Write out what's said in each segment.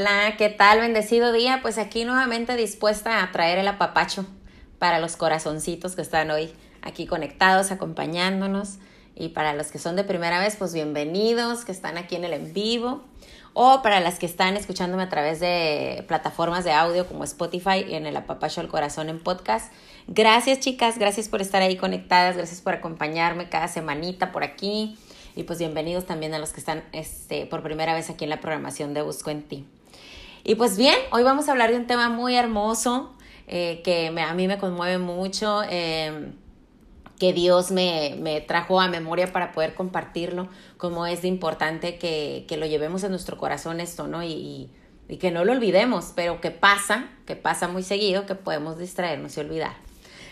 Hola, ¿qué tal? Bendecido día. Pues aquí nuevamente dispuesta a traer el apapacho para los corazoncitos que están hoy aquí conectados, acompañándonos. Y para los que son de primera vez, pues bienvenidos, que están aquí en el en vivo. O para las que están escuchándome a través de plataformas de audio como Spotify y en el apapacho al corazón en podcast. Gracias chicas, gracias por estar ahí conectadas, gracias por acompañarme cada semanita por aquí. Y pues bienvenidos también a los que están este, por primera vez aquí en la programación de Busco en Ti. Y pues bien, hoy vamos a hablar de un tema muy hermoso eh, que a mí me conmueve mucho, em, que Dios me, me, trajo a memoria para poder compartirlo, como es importante que, que lo llevemos en nuestro corazón esto, ¿no? Y, y, que no lo olvidemos, pero que pasa, que pasa muy seguido, que podemos distraernos y olvidar.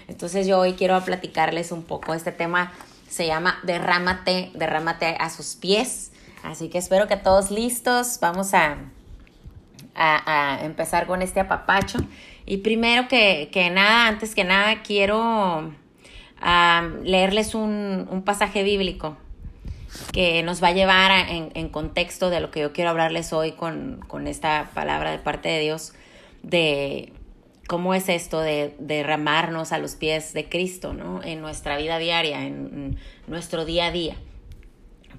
Entonces yo hoy quiero platicarles un poco este tema se llama Derrámate, derrámate a sus pies. Así que espero que todos listos. Vamos a, a, empezar con este apapacho. Y primero que, nada, antes que nada, quiero leerles un, pasaje bíblico que nos va a llevar en, contexto de lo que yo quiero hablarles hoy con, con esta palabra de parte de Dios de cómo es esto de derramarnos a los pies de Cristo, ¿no? En nuestra vida diaria, en, nuestro día a día.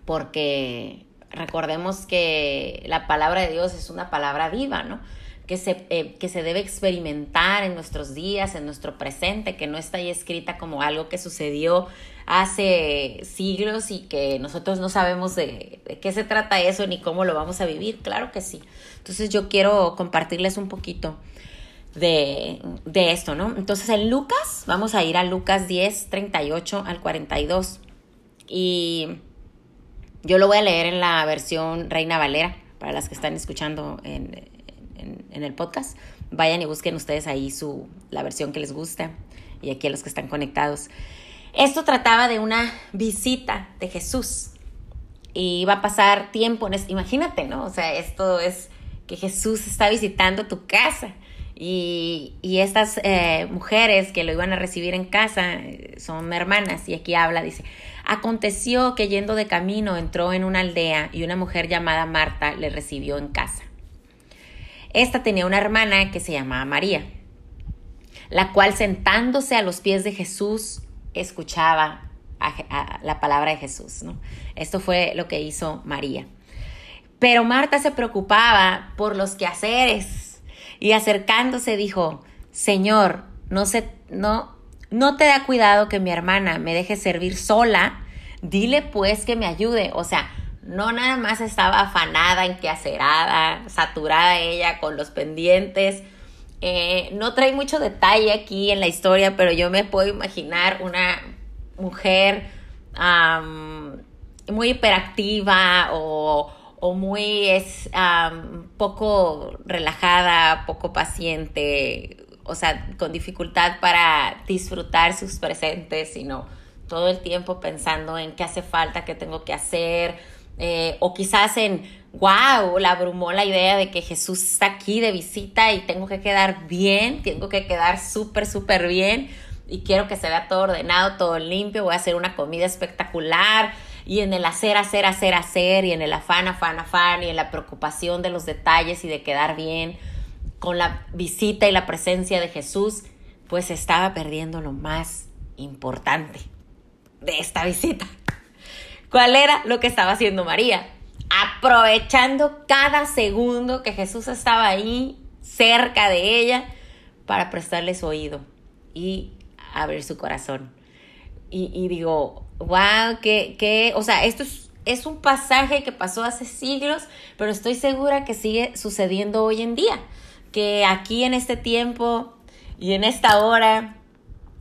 Porque recordemos que la palabra de Dios es una palabra viva, ¿no? Que se, eh, que se debe experimentar en nuestros días, en nuestro presente, que no está ahí escrita como algo que sucedió hace siglos y que nosotros no sabemos de, de, qué se trata eso ni cómo lo vamos a vivir. Claro que sí. Entonces yo quiero compartirles un poquito de, esto, ¿no? Entonces en Lucas, vamos a ir a Lucas 10, 38 al 42. Y yo lo voy a leer en la versión Reina Valera, para las que están escuchando en, el podcast. Vayan y busquen ustedes ahí su, la versión que les gusta y aquí a los que están conectados. Esto trataba de una visita de Jesús y va a pasar tiempo, en imagínate, ¿no? O sea, esto es que Jesús está visitando tu casa y, estas eh, mujeres que lo iban a recibir en casa eh, son hermanas y aquí habla, dice, aconteció que yendo de camino entró en una aldea y una mujer llamada Marta le recibió en casa. Esta tenía una hermana que se llamaba María, la cual sentándose a los pies de Jesús escuchaba la palabra de Jesús. Esto fue lo que hizo María. Pero Marta se preocupaba por los quehaceres y acercándose dijo, Señor, no, se, no, no te da cuidado que mi hermana me deje servir sola, dile pues que me ayude. O sea, no nada más estaba afanada, enqueacerada, saturada ella con los pendientes. Eh, no trae mucho detalle aquí en la historia, pero yo me puedo imaginar una mujer muy hiperactiva o, o muy es poco relajada, poco paciente, o sea, con dificultad para disfrutar sus presentes, sino todo el tiempo pensando en qué hace falta, qué tengo que hacer, eh, o quizás en, wow, la abrumó la idea de que Jesús está aquí de visita y tengo que quedar bien, tengo que quedar súper, súper bien y quiero que se vea todo ordenado, todo limpio, voy a hacer una comida espectacular y en el hacer, hacer, hacer, hacer, y en el afán, afán, afán, y en la preocupación de los detalles y de quedar bien, con la visita y la presencia de Jesús, pues estaba perdiendo lo más importante de esta visita. ¿Cuál era lo que estaba haciendo María? Aprovechando cada segundo que Jesús estaba ahí, cerca de ella, para prestarle su oído y abrir su corazón. Y, y digo, wow, que, o sea, esto es, es un pasaje que pasó hace siglos, pero estoy segura que sigue sucediendo hoy en día, que aquí en este tiempo y en esta hora,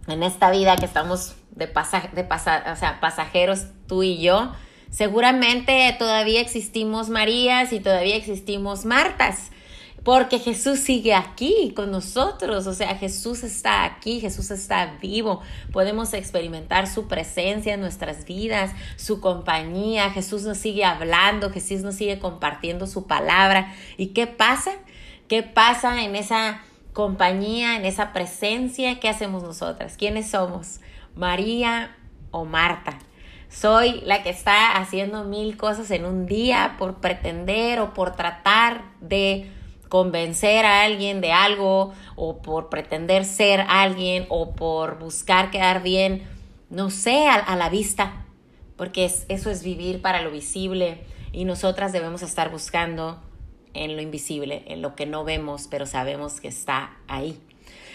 en esta vida que estamos de, pasaje, de o sea, pasajeros tú y yo, seguramente todavía existimos Marías y todavía existimos Martas porque Jesús sigue aquí con nosotros, o sea, Jesús está aquí, Jesús está vivo, podemos experimentar su presencia en nuestras vidas, su compañía, Jesús nos sigue hablando, Jesús nos sigue compartiendo su palabra. ¿Y qué pasa? ¿Qué pasa en esa compañía, en esa presencia? ¿Qué hacemos nosotras? ¿Quiénes somos? ¿María o Marta? Soy la que está haciendo mil cosas en un día por pretender o por tratar de convencer a alguien de algo o por pretender ser alguien o por buscar quedar bien, no sé, a, la vista, porque eso es vivir para lo visible y nosotras debemos estar buscando en lo invisible, en lo que no vemos, pero sabemos que está ahí.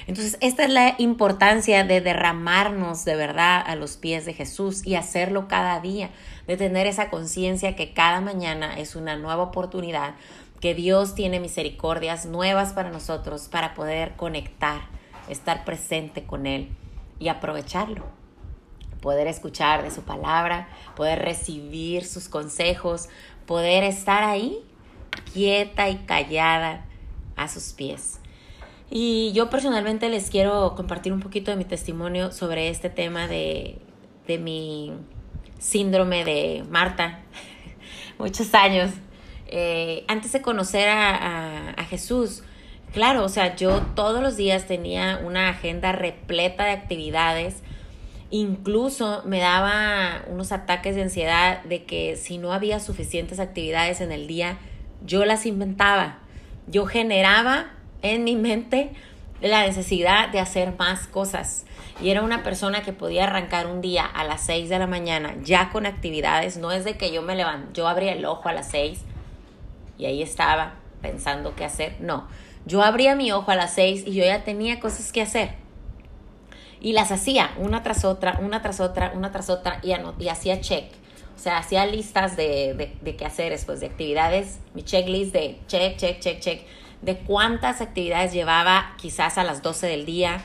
Entonces, esta es la importancia de derramarnos de verdad a los pies de Jesús y hacerlo cada día, de tener esa conciencia que cada mañana es una nueva oportunidad, que Dios tiene misericordias nuevas para nosotros para poder conectar, estar presente con Él y aprovecharlo. Poder escuchar de su palabra, poder recibir sus consejos, poder estar ahí quieta y callada a sus pies. Y yo personalmente les quiero compartir un poquito de mi testimonio sobre este tema de, de mi síndrome de Marta, muchos años. Eh, antes de conocer a, Jesús, claro, o sea, yo todos los días tenía una agenda repleta de actividades. Incluso me daba unos ataques de ansiedad de que si no había suficientes actividades en el día, yo las inventaba. Yo generaba en mi mente la necesidad de hacer más cosas. Y era una persona que podía arrancar un día a las 6 de la mañana ya con actividades. No es de que yo me levanto, yo abría el ojo a las 6 y ahí estaba pensando qué hacer. No, yo abría mi ojo a las 6 y yo ya tenía cosas que hacer. Y las hacía una tras otra, una tras otra, una tras otra y, y hacía check o sea, hacía listas de, de, de quehaceres, pues de actividades, mi checklist de check, check, check, check, de cuántas actividades llevaba quizás a las 12 del día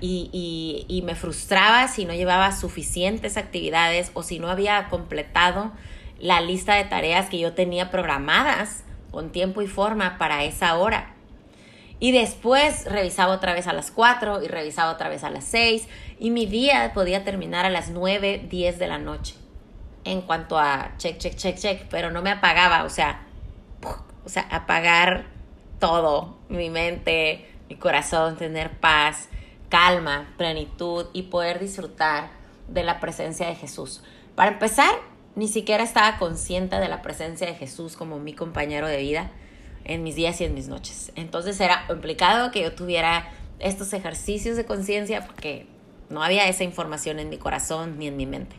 y, y me frustraba si no llevaba suficientes actividades o si no había completado la lista de tareas que yo tenía programadas con tiempo y forma para esa hora. Y después revisaba otra vez a las 4 y revisaba otra vez a las 6 y mi día podía terminar a las 9, 10 de la noche en cuanto a check, check, check, check, pero no me apagaba, o sea, o sea, apagar todo, mi mente, mi corazón, tener paz, calma, plenitud y poder disfrutar de la presencia de Jesús. Para empezar, ni siquiera estaba consciente de la presencia de Jesús como mi compañero de vida en mis días y en mis noches. Entonces era complicado que yo tuviera estos ejercicios de conciencia porque no había esa información en mi corazón ni en mi mente.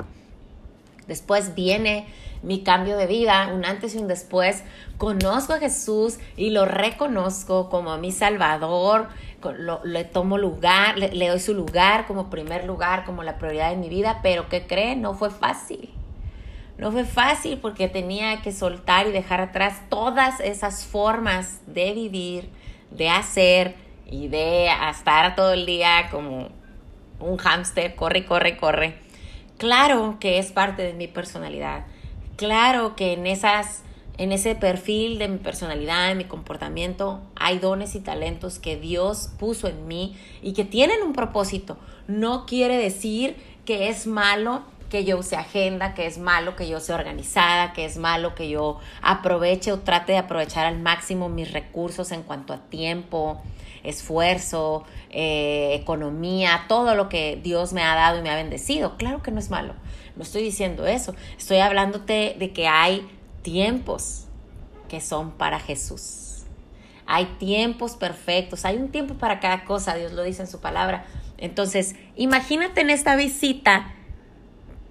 Después viene mi cambio de vida, un antes y un después. Conozco a Jesús y lo reconozco como mi Salvador. le tomo lugar, le, doy su lugar como primer lugar, como la prioridad de mi vida. Pero ¿qué creen? No fue fácil. No fue fácil porque tenía que soltar y dejar atrás todas esas formas de vivir, de hacer y de estar todo el día como un hámster, corre, corre, corre Claro que es parte de mi personalidad. Claro que en esas en ese perfil de mi personalidad, en mi comportamiento, hay dones y talentos que Dios puso en mí y que tienen un propósito. No quiere decir que es malo que yo use agenda, que es malo que yo sea organizada, que es malo que yo aproveche o trate de aprovechar al máximo mis recursos en cuanto a tiempo, esfuerzo, eh, economía, todo lo que Dios me ha dado y me ha bendecido. Claro que no es malo, no estoy diciendo eso, estoy hablándote de que hay tiempos que son para Jesús. Hay tiempos perfectos, hay un tiempo para cada cosa, Dios lo dice en su palabra. Entonces, imagínate en esta visita,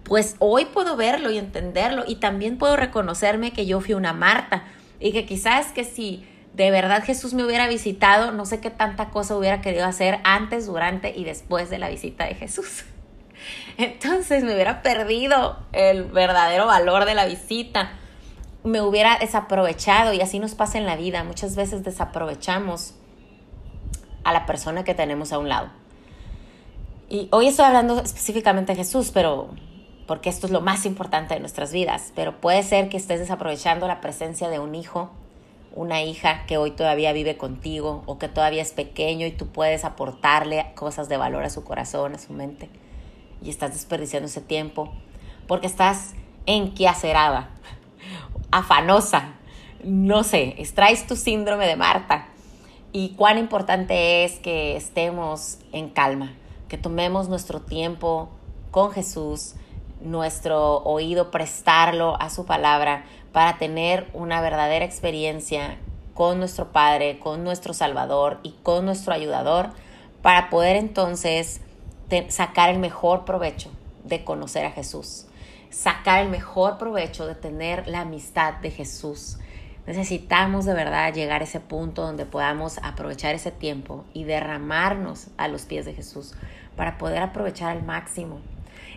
pues hoy puedo verlo y entenderlo y también puedo reconocerme que yo fui una Marta y que quizás que si de verdad Jesús me hubiera visitado, no sé qué tanta cosa hubiera querido hacer antes, durante y después de la visita de Jesús. Entonces me hubiera perdido el verdadero valor de la visita, me hubiera desaprovechado y así nos pasa en la vida. Muchas veces desaprovechamos a la persona que tenemos a un lado. Y hoy estoy hablando específicamente de Jesús, pero porque esto es lo más importante de nuestras vidas, pero puede ser que estés desaprovechando la presencia de un hijo una hija que hoy todavía vive contigo o que todavía es pequeño y tú puedes aportarle cosas de valor a su corazón, a su mente. Y estás desperdiciando ese tiempo porque estás enquiacerada, afanosa, no sé, extraes tu síndrome de Marta. Y cuán importante es que estemos en calma, que tomemos nuestro tiempo con Jesús, nuestro oído prestarlo a su palabra para tener una verdadera experiencia con nuestro Padre, con nuestro Salvador y con nuestro ayudador para poder entonces sacar el mejor provecho de conocer a Jesús, sacar el mejor provecho de tener la amistad de Jesús. Necesitamos de verdad llegar a ese punto donde podamos aprovechar ese tiempo y derramarnos a los pies de Jesús para poder aprovechar al máximo.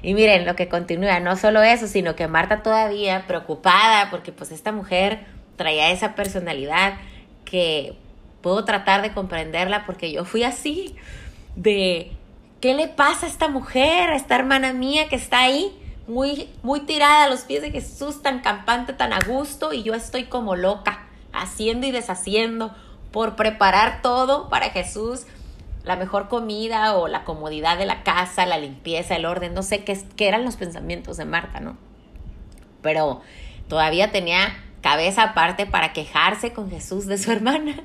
Y miren lo que continúa, no solo eso, sino que Marta todavía preocupada porque pues esta mujer traía esa personalidad que puedo tratar de comprenderla porque yo fui así, de ¿qué le pasa a esta mujer, a esta hermana mía que está ahí? Muy, muy tirada a los pies de Jesús, tan campante, tan a gusto, y yo estoy como loca, haciendo y deshaciendo por preparar todo para Jesús, la mejor comida o la comodidad de la casa, la limpieza, el orden, no sé qué, qué eran los pensamientos de Marta, ¿no? Pero todavía tenía cabeza aparte para quejarse con Jesús de su hermana.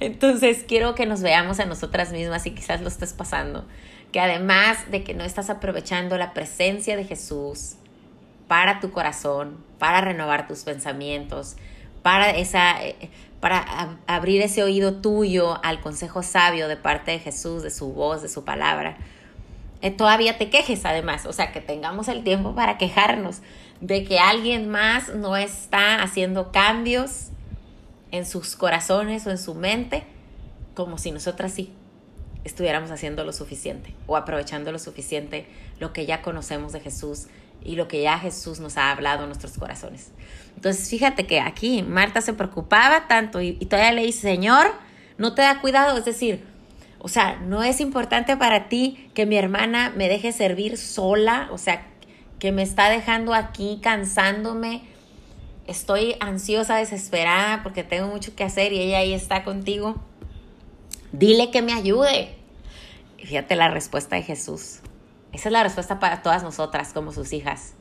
Entonces quiero que nos veamos a nosotras mismas y quizás lo estés pasando. Que además de que no estás aprovechando la presencia de Jesús para tu corazón, para renovar tus pensamientos, para esa para abrir ese oído tuyo al consejo sabio de parte de Jesús, de su voz, de su palabra. Eh, todavía te quejes además, o sea, que tengamos el tiempo para quejarnos de que alguien más no está haciendo cambios en sus corazones o en su mente, como si nosotras sí estuviéramos haciendo lo suficiente o aprovechando lo suficiente lo que ya conocemos de Jesús y lo que ya Jesús nos ha hablado en nuestros corazones. Entonces, fíjate que aquí Marta se preocupaba tanto y, todavía le dice, Señor, no te da cuidado, es decir, o sea, no es importante para ti que mi hermana me deje servir sola, o sea, que me está dejando aquí cansándome estoy ansiosa, desesperada porque tengo mucho que hacer y ella ahí está contigo. Dile que me ayude. Fíjate la respuesta de Jesús. Esa es la respuesta para todas nosotras como sus hijas,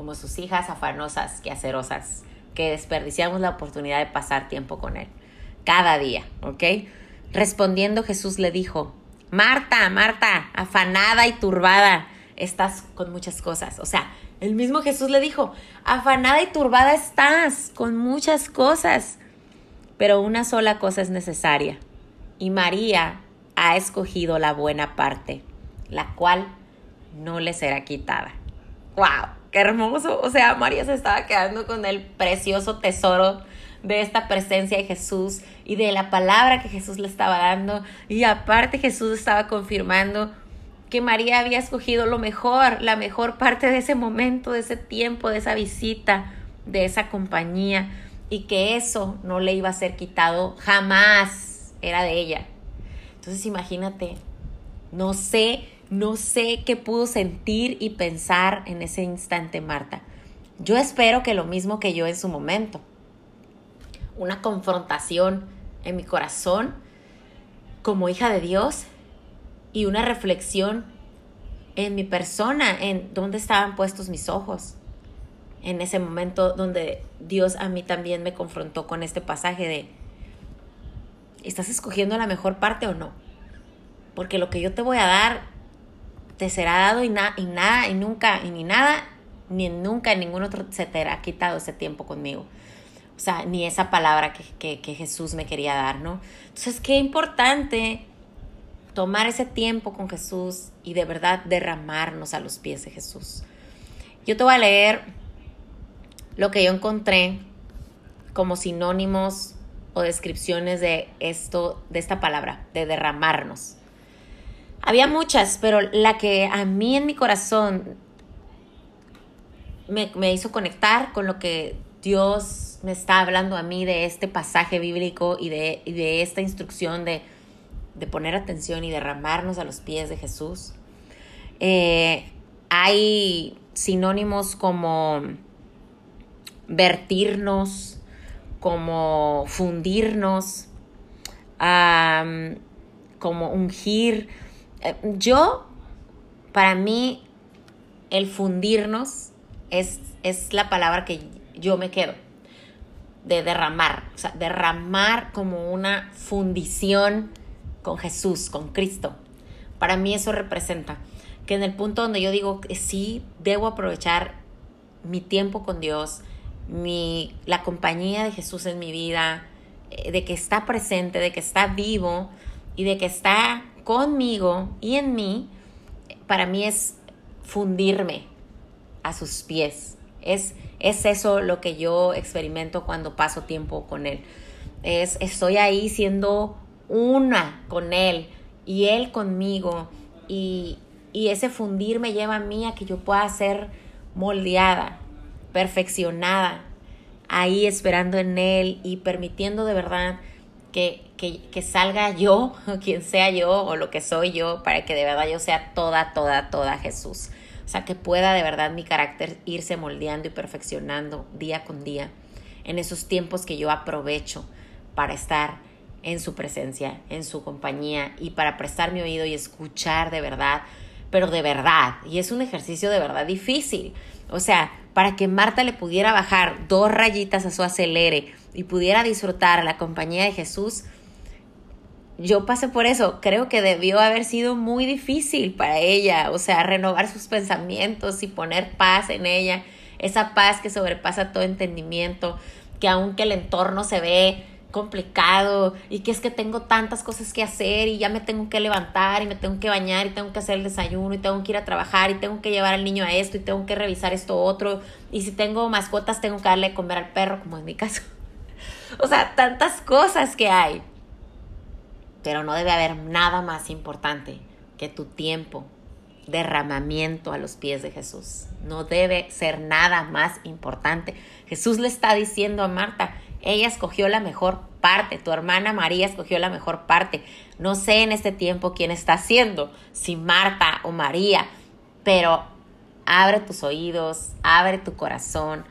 como sus hijas afanosas, quehacerosas, que desperdiciamos la oportunidad de pasar tiempo con Él. Cada día, ¿ok? Respondiendo Jesús le dijo, Marta, Marta, afanada y turbada, estás con muchas cosas. O sea, el mismo Jesús le dijo, afanada y turbada estás con muchas cosas, pero una sola cosa es necesaria. Y María ha escogido la buena parte, la cual no le será quitada. ¡Wow! ¡Qué hermoso! O sea, María se estaba quedando con el precioso tesoro de esta presencia de Jesús y de la palabra que Jesús le estaba dando. Y aparte Jesús estaba confirmando que María había escogido lo mejor, la mejor parte de ese momento, de ese tiempo, de esa visita, de esa compañía, y que eso no le iba a ser quitado jamás, era de ella. Entonces imagínate, no sé, no sé qué pudo sentir y pensar en ese instante Marta. Yo espero que lo mismo que yo en su momento. Una confrontación en mi corazón como hija de Dios y una reflexión en mi persona, en dónde estaban puestos mis ojos. En ese momento donde Dios a mí también me confrontó con este pasaje de, ¿estás escogiendo la mejor parte o no? Porque lo que yo te voy a dar te será dado y, nada, y nunca, y ni nada, ni nunca en ningún otro se te ha quitado ese tiempo conmigo. O sea, ni esa palabra que, que, que Jesús me quería dar, ¿no? Entonces, qué importante tomar ese tiempo con Jesús y de verdad derramarnos a los pies de Jesús. Yo te voy a leer lo que yo encontré como sinónimos o descripciones de esto, de esta palabra, de derramarnos. Había muchas, pero la que a mí en mi corazón me, me hizo conectar con lo que Dios me está hablando a mí de este pasaje bíblico y de, y de esta instrucción de de poner atención y derramarnos a los pies de Jesús. Eh, hay sinónimos como vertirnos, como fundirnos, como ungir. Eh, yo, para mí, el fundirnos es, es la palabra que yo me quedo de derramar, o sea, derramar como una fundición con Jesús, con Cristo. Para mí eso representa que en el punto donde yo digo que sí, debo aprovechar mi tiempo con Dios, mi, la compañía de Jesús en mi vida, eh, de que está presente, de que está vivo y de que está conmigo y en mí, para mí es fundirme a sus pies. Es, es eso lo que yo experimento cuando paso tiempo con Él. Es, estoy ahí siendo una con Él y Él conmigo. Y, y ese fundir me lleva a mí a que yo pueda ser moldeada, perfeccionada, ahí esperando en Él y permitiendo de verdad que, que, que, salga yo, quien sea yo o lo que soy yo, para que de verdad yo sea toda, toda, toda Jesús. O sea, que pueda de verdad mi carácter irse moldeando y perfeccionando día con día en esos tiempos que yo aprovecho para estar en su presencia, en su compañía y para prestar mi oído y escuchar de verdad, pero de verdad. Y es un ejercicio de verdad difícil. O sea, para que Marta le pudiera bajar dos rayitas a su acelere y pudiera disfrutar la compañía de Jesús, yo pasé por eso. Creo que debió haber sido muy difícil para ella, o sea, renovar sus pensamientos y poner paz en ella, esa paz que sobrepasa todo entendimiento, que aunque el entorno se ve complicado y que es que tengo tantas cosas que hacer y ya me tengo que levantar y me tengo que bañar y tengo que hacer el desayuno y tengo que ir a trabajar y tengo que llevar al niño a esto y tengo que revisar esto otro y si tengo mascotas tengo que darle de comer al perro como en mi caso. O sea, tantas cosas que hay. Pero no debe haber nada más importante que tu tiempo, derramamiento a los pies de Jesús. No debe ser nada más importante. Jesús le está diciendo a Marta, ella escogió la mejor parte, tu hermana María escogió la mejor parte. No sé en este tiempo quién está haciendo, si Marta o María, pero abre tus oídos, abre tu corazón,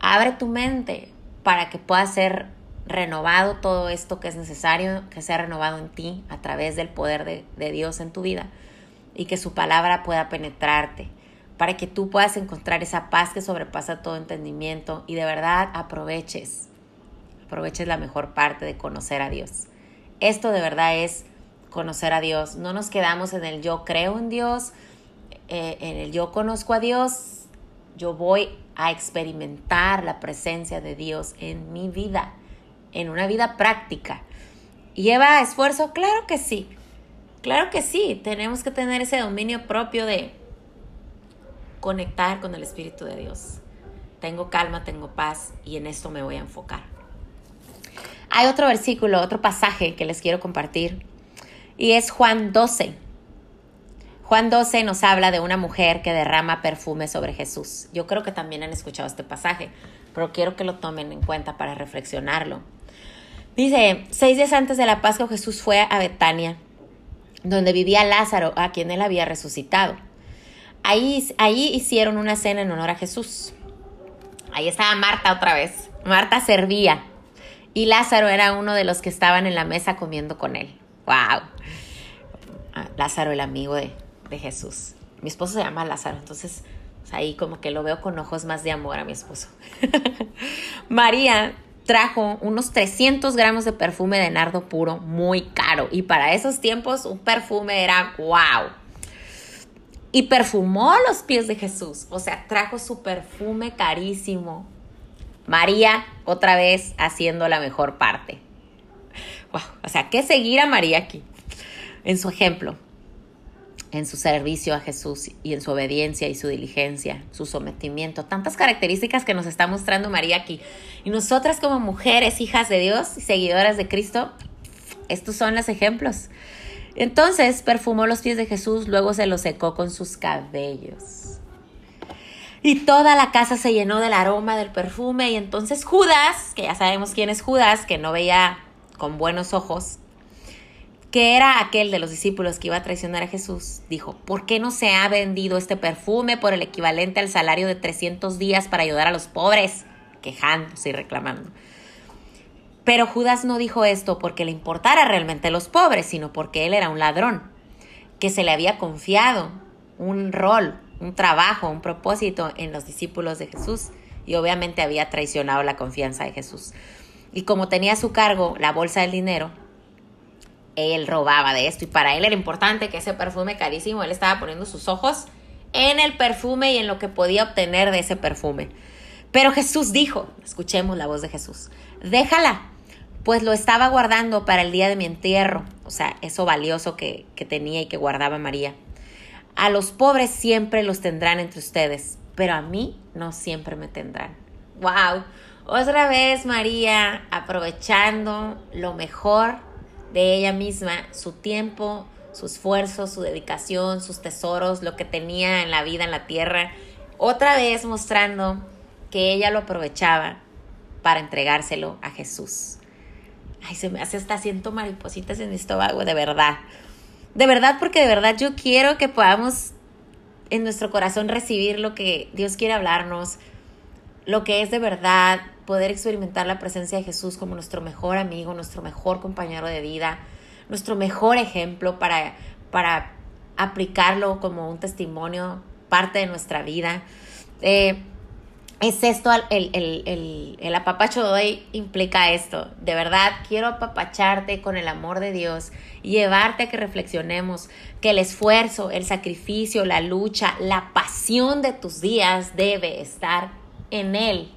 abre tu mente para que pueda ser renovado todo esto que es necesario, que sea renovado en ti a través del poder de, Dios en tu vida y que su palabra pueda penetrarte para que tú puedas encontrar esa paz que sobrepasa todo entendimiento y de verdad aproveches aproveches la mejor parte de conocer a Dios. Esto de verdad es conocer a Dios. No nos quedamos en el yo creo en Dios, eh, en el yo conozco a Dios. Yo voy a experimentar la presencia de Dios en mi vida, en una vida práctica. ¿Lleva esfuerzo? Claro que sí. Claro que sí. Tenemos que tener ese dominio propio de conectar con el Espíritu de Dios. Tengo calma, tengo paz y en esto me voy a enfocar. Hay otro versículo, otro pasaje que les quiero compartir y es Juan 12. Juan 12 nos habla de una mujer que derrama perfume sobre Jesús. Yo creo que también han escuchado este pasaje, pero quiero que lo tomen en cuenta para reflexionarlo. Dice, seis días antes de la Pascua Jesús fue a Betania, donde vivía Lázaro, a quien él había resucitado. Ahí, ahí hicieron una cena en honor a Jesús. Ahí estaba Marta otra vez. Marta servía y Lázaro era uno de los que estaban en la mesa comiendo con él. ¡Wow! Ah, Lázaro, el amigo de, Jesús. Mi esposo se llama Lázaro, entonces ahí como que lo veo con ojos más de amor a mi esposo. María trajo unos 300 gramos de perfume de nardo puro muy caro y para esos tiempos un perfume era wow. Y perfumó los pies de Jesús, o sea, trajo su perfume carísimo María otra vez haciendo la mejor parte. o sea, ¿qué seguir a María aquí? En su ejemplo, en su servicio a Jesús y en su obediencia y su diligencia, su sometimiento, tantas características que nos está mostrando María aquí. Y nosotras como mujeres, hijas de Dios y seguidoras de Cristo, estos son los ejemplos. Entonces perfumó los pies de Jesús, luego se los secó con sus cabellos. Y toda la casa se llenó del aroma del perfume. Y entonces Judas, que ya sabemos quién es Judas, que no veía con buenos ojos, que era aquel de los discípulos que iba a traicionar a Jesús, dijo, ¿por qué no se ha vendido este perfume por el equivalente al salario de 300 días para ayudar a los pobres? Quejándose y reclamando. Pero Judas no dijo esto porque le importara realmente a los pobres, sino porque él era un ladrón, que se le había confiado un rol, un trabajo, un propósito en los discípulos de Jesús y obviamente había traicionado la confianza de Jesús. Y como tenía a su cargo la bolsa del dinero, él robaba de esto y para él era importante que ese perfume carísimo, él estaba poniendo sus ojos en el perfume y en lo que podía obtener de ese perfume. Pero Jesús dijo, escuchemos la voz de Jesús, déjala, pues lo estaba guardando para el día de mi entierro, o sea, eso valioso que, que tenía y que guardaba María. A los pobres siempre los tendrán entre ustedes, pero a mí no siempre me tendrán. ¡Wow! Otra vez María aprovechando lo mejor de ella misma, su tiempo, su esfuerzo, su dedicación, sus tesoros, lo que tenía en la vida, en la tierra. Otra vez mostrando que ella lo aprovechaba para entregárselo a Jesús. Ay, se me hace hasta siento maripositas en mi estómago, de verdad. De verdad, porque de verdad yo quiero que podamos en nuestro corazón recibir lo que Dios quiere hablarnos, lo que es de verdad, poder experimentar la presencia de Jesús como nuestro mejor amigo, nuestro mejor compañero de vida, nuestro mejor ejemplo para, para aplicarlo como un testimonio, parte de nuestra vida. Eh, es esto, el, el, el, el, apapacho de hoy implica esto. De verdad, quiero apapacharte con el amor de Dios llevarte a que reflexionemos que el esfuerzo, el sacrificio, la lucha, la pasión de tus días debe estar en Él.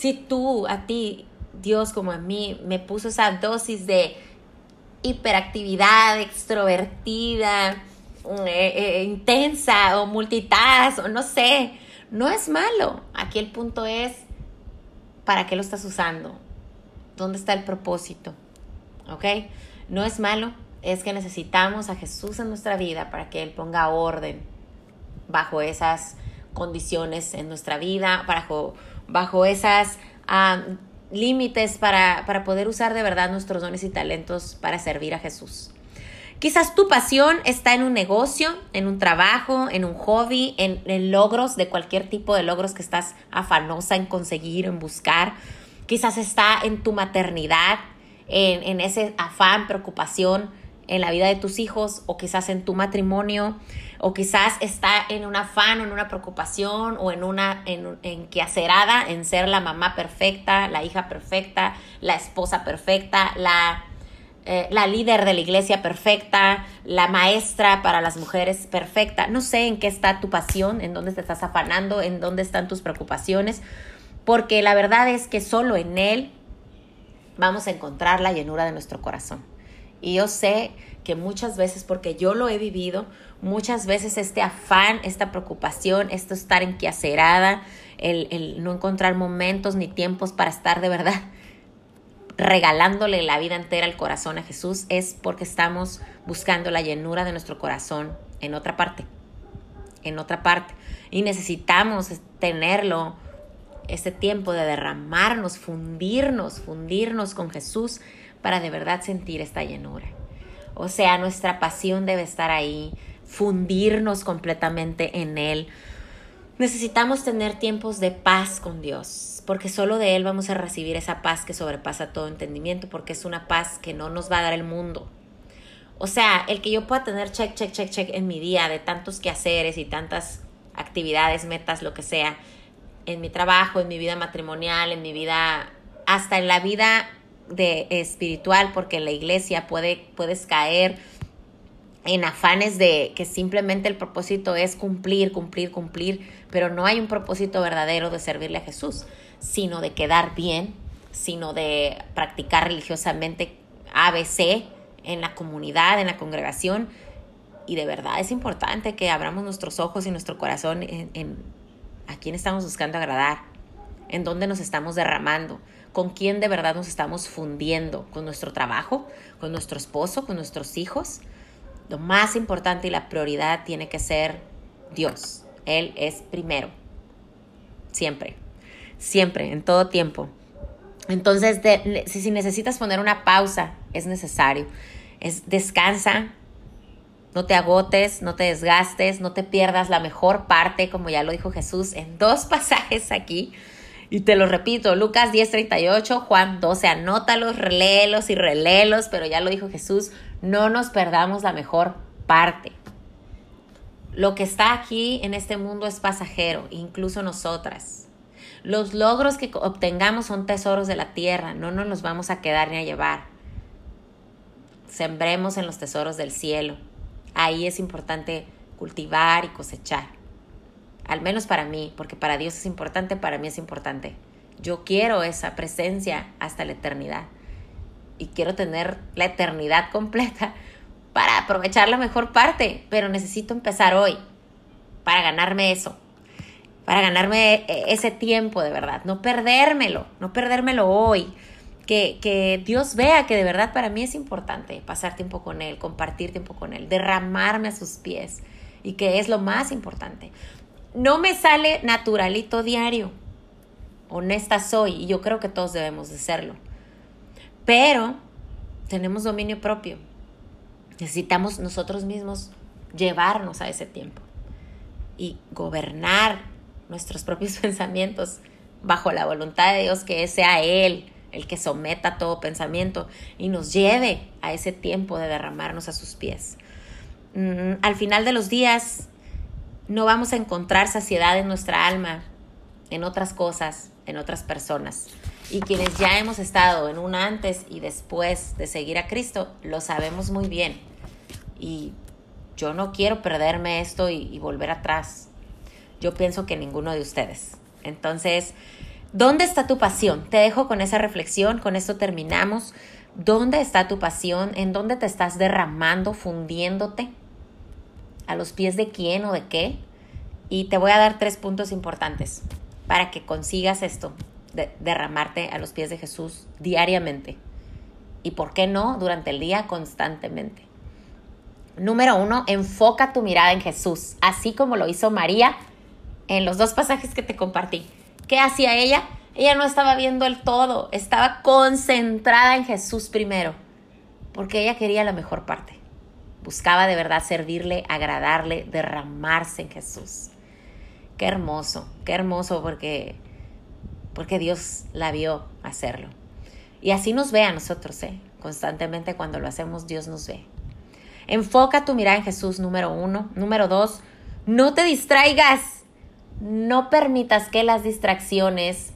Si tú, a ti, Dios como a mí, me puso esa dosis de hiperactividad, extrovertida, eh, eh, intensa o multitask o no sé, no es malo. Aquí el punto es, ¿para qué lo estás usando? ¿Dónde está el propósito? ¿Ok? No es malo, es que necesitamos a Jesús en nuestra vida para que Él ponga orden bajo esas condiciones en nuestra vida, bajo, bajo esas límites para, para poder usar de verdad nuestros dones y talentos para servir a Jesús. Quizás tu pasión está en un negocio, en un trabajo, en un hobby, en, logros de cualquier tipo de logros que estás afanosa en conseguir, en buscar. Quizás está en tu maternidad, en, en ese afán, preocupación en la vida de tus hijos o quizás en tu matrimonio o quizás está en un afán o en una preocupación o en una en, en quehacerada en ser la mamá perfecta, la hija perfecta, la esposa perfecta, la eh, la líder de la iglesia perfecta, la maestra para las mujeres perfecta. No sé en qué está tu pasión, en dónde te estás afanando, en dónde están tus preocupaciones, porque la verdad es que solo en Él vamos a encontrar la llenura de nuestro corazón. Y yo sé que muchas veces, porque yo lo he vivido, muchas veces este afán, esta preocupación, esto estar enquiacerada, el, el no encontrar momentos ni tiempos para estar de verdad regalándole la vida entera al corazón a Jesús es porque estamos buscando la llenura de nuestro corazón en otra parte, en otra parte. Y necesitamos tenerlo, ese tiempo de derramarnos, fundirnos, fundirnos con Jesús para de verdad sentir esta llenura. O sea, nuestra pasión debe estar ahí, fundirnos completamente en Él. Necesitamos tener tiempos de paz con Dios, porque solo de Él vamos a recibir esa paz que sobrepasa todo entendimiento, porque es una paz que no nos va a dar el mundo. O sea, el que yo pueda tener check, check, check, check en mi día de tantos quehaceres y tantas actividades, metas, lo que sea, en mi trabajo, en mi vida matrimonial, en mi vida, hasta en la vida de espiritual, porque en la iglesia puede, puedes caer en afanes de que simplemente el propósito es cumplir, cumplir, cumplir, pero no hay un propósito verdadero de servirle a Jesús, sino de quedar bien, sino de practicar religiosamente ABC en la comunidad, en la congregación. Y de verdad es importante que abramos nuestros ojos y nuestro corazón en, en a quién estamos buscando agradar, en dónde nos estamos derramando, con quién de verdad nos estamos fundiendo, con nuestro trabajo, con nuestro esposo, con nuestros hijos. Lo más importante y la prioridad tiene que ser Dios. Él es primero. Siempre. Siempre, en todo tiempo. Entonces, si necesitas poner una pausa, es necesario. Es descansa, no te agotes, no te desgastes, no te pierdas la mejor parte, como ya lo dijo Jesús en dos pasajes aquí. Y te lo repito, Lucas 10:38, Juan 12, anótalos, reléelos y reléelos, pero ya lo dijo Jesús, no nos perdamos la mejor parte. Lo que está aquí en este mundo es pasajero, incluso nosotras. Los logros que obtengamos son tesoros de la tierra, no nos los vamos a quedar ni a llevar. Sembremos en los tesoros del cielo. Ahí es importante cultivar y cosechar. Al menos para mí, porque para Dios es importante, para mí es importante. Yo quiero esa presencia hasta la eternidad. y quiero tener la eternidad completa para aprovechar la mejor parte, pero necesito empezar hoy para ganarme eso, para ganarme eh, ese tiempo de verdad, no perdérmelo, no perdérmelo hoy. Que, que, Dios vea que de verdad para mí es importante pasar tiempo con Él, compartir tiempo con Él, derramarme a sus pies y que es lo más importante. No me sale naturalito diario, honesta soy y yo creo que todos debemos de serlo, pero tenemos dominio propio. Necesitamos nosotros mismos llevarnos a ese tiempo y gobernar nuestros propios pensamientos bajo la voluntad de Dios, que sea Él el que someta todo pensamiento y nos lleve a ese tiempo de derramarnos a sus pies. Mm, al final de los días no vamos a encontrar saciedad en nuestra alma, en otras cosas, en otras personas. Y quienes ya hemos estado en un antes y después de seguir a Cristo, lo sabemos muy bien y yo no quiero perderme esto y, volver atrás. Yo pienso que ninguno de ustedes. Entonces, ¿dónde está tu pasión? Te dejo con esa reflexión, con esto terminamos. ¿Dónde está tu pasión? ¿En dónde te estás derramando, fundiéndote? ¿A los pies de quién o de qué? Y te voy a dar tres puntos importantes para que consigas esto, de derramarte a los pies de Jesús diariamente. Y por qué no, durante el día constantemente. Número uno, enfoca tu mirada en Jesús, así como lo hizo María en los dos pasajes que te compartí. ¿Qué hacía ella? Ella no estaba viendo el todo, estaba concentrada en Jesús primero, porque ella quería la mejor parte. Buscaba de verdad servirle, agradarle, derramarse en Jesús. Qué hermoso, qué hermoso porque, porque Dios la vio hacerlo. Y así nos ve a nosotros, ¿eh? Constantemente cuando lo hacemos, Dios nos ve. Enfoca tu mirada en Jesús, número uno. Número dos, no te distraigas. No permitas que las distracciones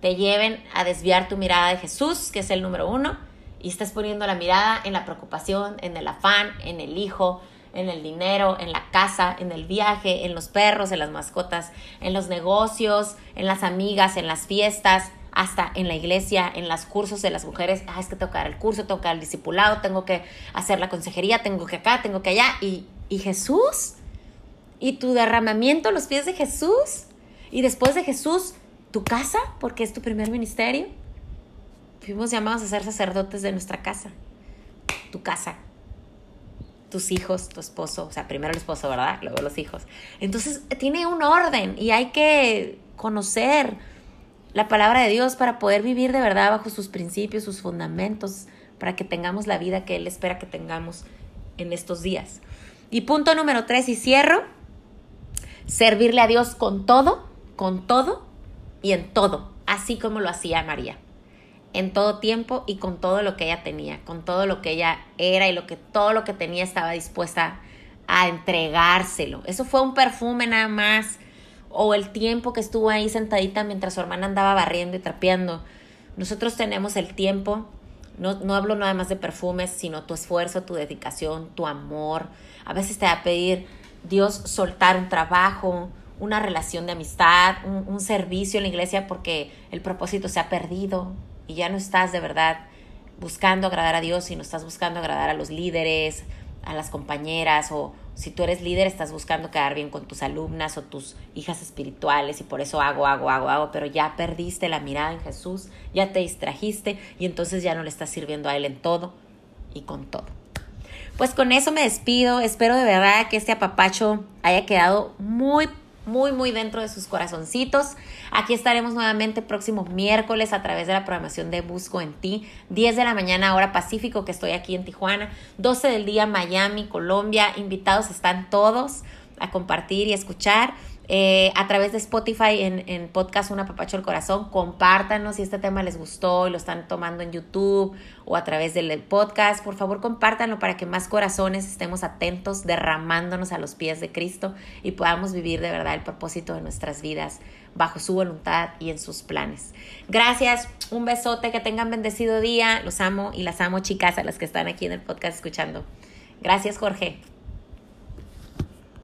te lleven a desviar tu mirada de Jesús, que es el número uno, y estés poniendo la mirada en la preocupación, en el afán, en el hijo, en el dinero, en la casa, en el viaje, en los perros, en las mascotas, en los negocios, en las amigas, en las fiestas, hasta en la iglesia, en los cursos de las mujeres, ah, es que tengo que dar el curso, tengo que dar el discipulado, tengo que hacer la consejería, tengo que acá, tengo que allá. Y, y Jesús, y tu derramamiento a los pies de Jesús, y después de Jesús, tu casa, porque es tu primer ministerio. Fuimos llamados a ser sacerdotes de nuestra casa, tu casa, tus hijos, tu esposo, o sea, primero el esposo, ¿verdad? Luego los hijos. Entonces, tiene un orden y hay que conocer la palabra de Dios para poder vivir de verdad bajo sus principios, sus fundamentos, para que tengamos la vida que Él espera que tengamos en estos días. Y punto número tres, y cierro, servirle a Dios con todo, con todo y en todo, así como lo hacía María, en todo tiempo y con todo lo que ella tenía, con todo lo que ella era y lo que todo lo que tenía estaba dispuesta a entregárselo. Eso fue un perfume nada más o el tiempo que estuvo ahí sentadita mientras su hermana andaba barriendo y trapeando. Nosotros tenemos el tiempo, no, no hablo nada más de perfumes, sino tu esfuerzo, tu dedicación, tu amor. A veces te va a pedir Dios soltar un trabajo, una relación de amistad, un, un servicio en la iglesia porque el propósito se ha perdido y ya no estás de verdad buscando agradar a Dios, sino estás buscando agradar a los líderes, a las compañeras o, si tú eres líder, estás buscando quedar bien con tus alumnas o tus hijas espirituales y por eso hago, hago, hago, hago, pero ya perdiste la mirada en Jesús, ya te distrajiste y entonces ya no le estás sirviendo a Él en todo y con todo. Pues con eso me despido, espero de verdad que este apapacho haya quedado muy muy, muy dentro de sus corazoncitos. Aquí estaremos nuevamente próximo miércoles a través de la programación de Busco en Ti. 10 de la mañana, hora Pacífico, que estoy aquí en Tijuana. 12 del día, Miami, Colombia. Invitados están todos a compartir y escuchar. Eh, a través de Spotify en, en podcast Una Papacho el Corazón. Compártanos si este tema les gustó y lo están tomando en YouTube o a través del podcast. Por favor, compártanlo para que más corazones estemos atentos, derramándonos a los pies de Cristo y podamos vivir de verdad el propósito de nuestras vidas bajo su voluntad y en sus planes. Gracias, un besote, que tengan bendecido día. Los amo y las amo, chicas, a las que están aquí en el podcast escuchando. Gracias, Jorge.